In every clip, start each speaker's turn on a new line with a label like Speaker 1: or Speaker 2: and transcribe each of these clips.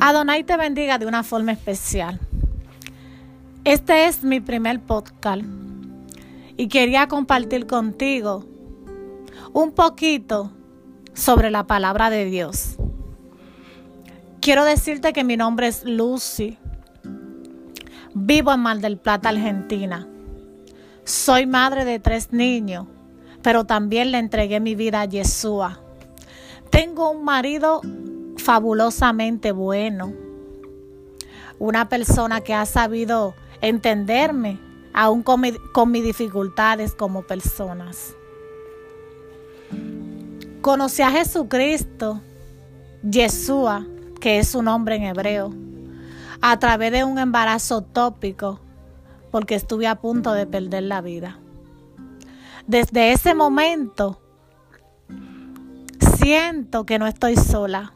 Speaker 1: Adonai te bendiga de una forma especial. Este es mi primer podcast y quería compartir contigo un poquito sobre la palabra de Dios. Quiero decirte que mi nombre es Lucy. Vivo en Mar del Plata, Argentina. Soy madre de tres niños, pero también le entregué mi vida a Yeshua. Tengo un marido fabulosamente bueno. Una persona que ha sabido entenderme, aún con, mis dificultades como personas. Conocí a Jesucristo, Yeshua, que es su nombre en hebreo, a través de un embarazo tópico, porque estuve a punto de perder la vida. Desde ese momento, siento que no estoy sola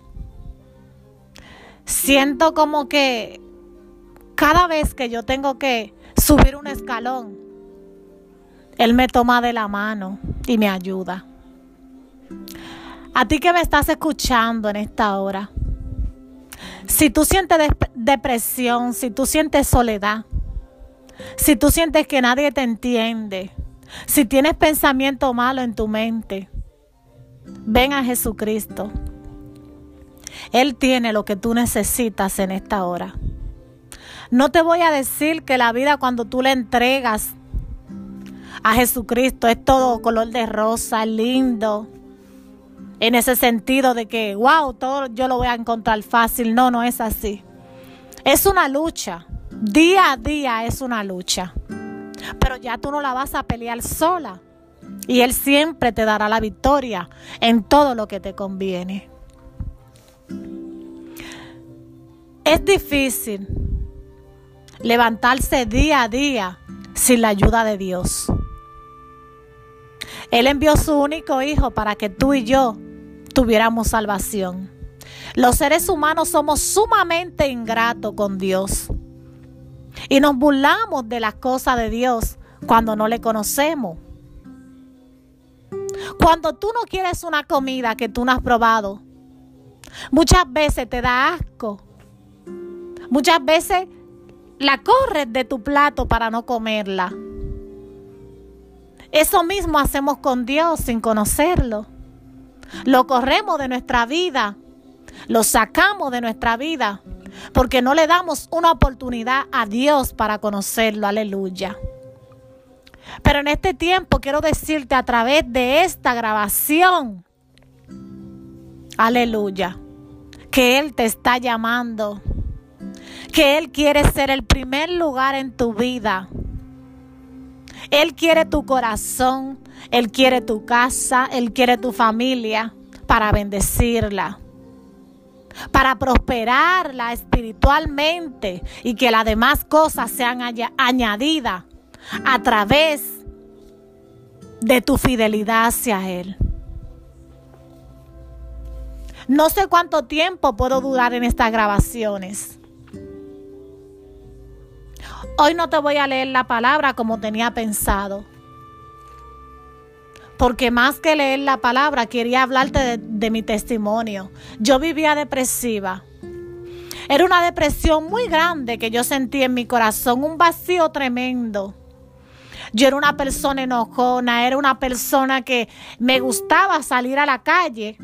Speaker 1: siento como que cada vez que yo tengo que subir un escalón, Él me toma de la mano y me ayuda. A ti que me estás escuchando en esta hora, si tú sientes depresión, si tú sientes soledad, si tú sientes que nadie te entiende, si tienes pensamiento malo en tu mente, ven a Jesucristo. Él tiene lo que tú necesitas en esta hora. No te voy a decir que la vida cuando tú le entregas a Jesucristo es todo color de rosa, lindo. En ese sentido de que, wow, todo yo lo voy a encontrar fácil. No, no es así. Es una lucha. Día a día es una lucha. Pero ya tú no la vas a pelear sola. Y Él siempre te dará la victoria en todo lo que te conviene. Es difícil levantarse día a día sin la ayuda de Dios. Él envió su único hijo para que tú y yo tuviéramos salvación. Los seres humanos somos sumamente ingratos con Dios. Y nos burlamos de las cosas de Dios cuando no le conocemos. Cuando tú no quieres una comida que tú no has probado, muchas veces te da asco Muchas veces la corres de tu plato para no comerla. Eso mismo hacemos con Dios sin conocerlo. Lo corremos de nuestra vida, lo sacamos de nuestra vida, porque no le damos una oportunidad a Dios para conocerlo. Aleluya. Pero en este tiempo quiero decirte a través de esta grabación, aleluya, que Él te está llamando. Que Él quiere ser el primer lugar en tu vida. Él quiere tu corazón, Él quiere tu casa, Él quiere tu familia para bendecirla, para prosperarla espiritualmente y que las demás cosas sean añadidas a través de tu fidelidad hacia Él. No sé cuánto tiempo puedo durar en estas grabaciones. Hoy no te voy a leer la palabra como tenía pensado. Porque más que leer la palabra, quería hablarte de, mi testimonio. Yo vivía depresiva. Era una depresión muy grande que yo sentí en mi corazón, un vacío tremendo. Yo era una persona enojona, era una persona que me gustaba salir a la calle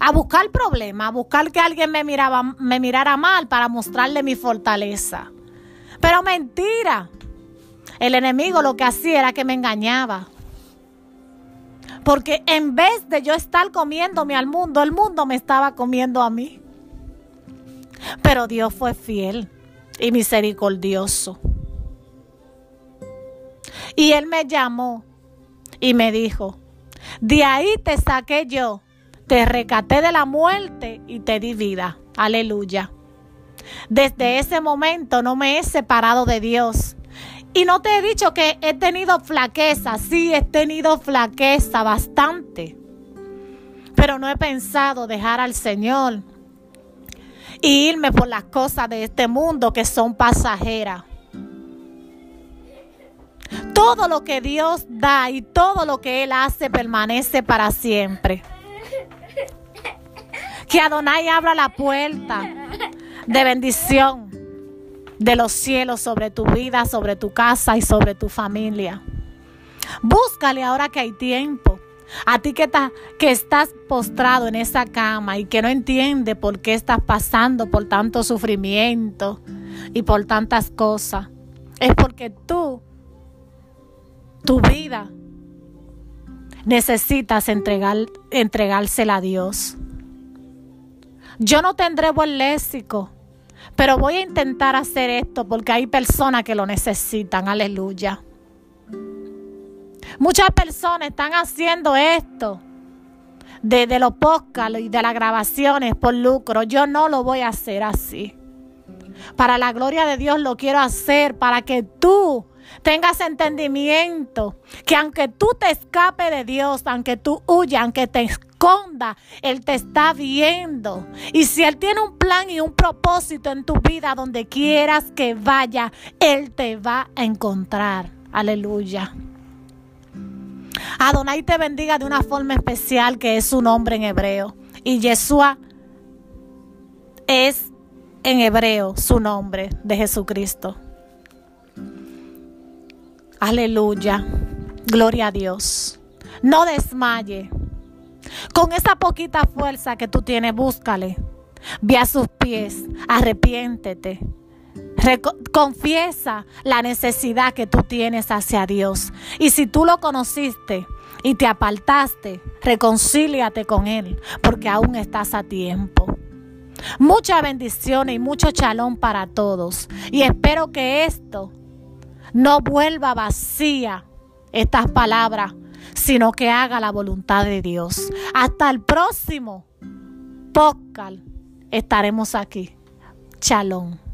Speaker 1: a buscar problemas, a buscar que alguien me, miraba, me mirara mal para mostrarle mi fortaleza. Pero mentira. El enemigo lo que hacía era que me engañaba. Porque en vez de yo estar comiéndome al mundo, el mundo me estaba comiendo a mí. Pero Dios fue fiel y misericordioso. Y Él me llamó y me dijo, de ahí te saqué yo, te recaté de la muerte y te di vida. Aleluya. Desde ese momento no me he separado de Dios. Y no te he dicho que he tenido flaqueza, sí, he tenido flaqueza bastante. Pero no he pensado dejar al Señor y irme por las cosas de este mundo que son pasajeras. Todo lo que Dios da y todo lo que Él hace permanece para siempre. Que Adonai abra la puerta de bendición de los cielos sobre tu vida, sobre tu casa y sobre tu familia. Búscale ahora que hay tiempo. A ti que, estás postrado en esa cama y que no entiende por qué estás pasando por tanto sufrimiento y por tantas cosas. Es porque tú, tu vida, necesitas entregársela a Dios. Yo no tendré buen léxico, pero voy a intentar hacer esto porque hay personas que lo necesitan. Aleluya. Muchas personas están haciendo esto de, los podcasts y de las grabaciones por lucro. Yo no lo voy a hacer así. Para la gloria de Dios lo quiero hacer para que tú tengas entendimiento que aunque tú te escape de Dios, aunque tú huyas, aunque te esconda, Él te está viendo. Y si Él tiene un plan y un propósito en tu vida, donde quieras que vaya, Él te va a encontrar. Aleluya. Adonai te bendiga de una forma especial que es su nombre en hebreo. Y Yeshua es en hebreo su nombre de Jesucristo. Aleluya. Gloria a Dios. No desmaye. Con esa poquita fuerza que tú tienes, búscale. Ve a sus pies. Arrepiéntete. confiesa la necesidad que tú tienes hacia Dios. Y si tú lo conociste y te apartaste, reconcíliate con Él, porque aún estás a tiempo. Mucha bendición y mucho chalón para todos. Y espero que esto no vuelva vacía estas palabras, sino que haga la voluntad de Dios. Hasta el próximo podcast estaremos aquí. Chalón.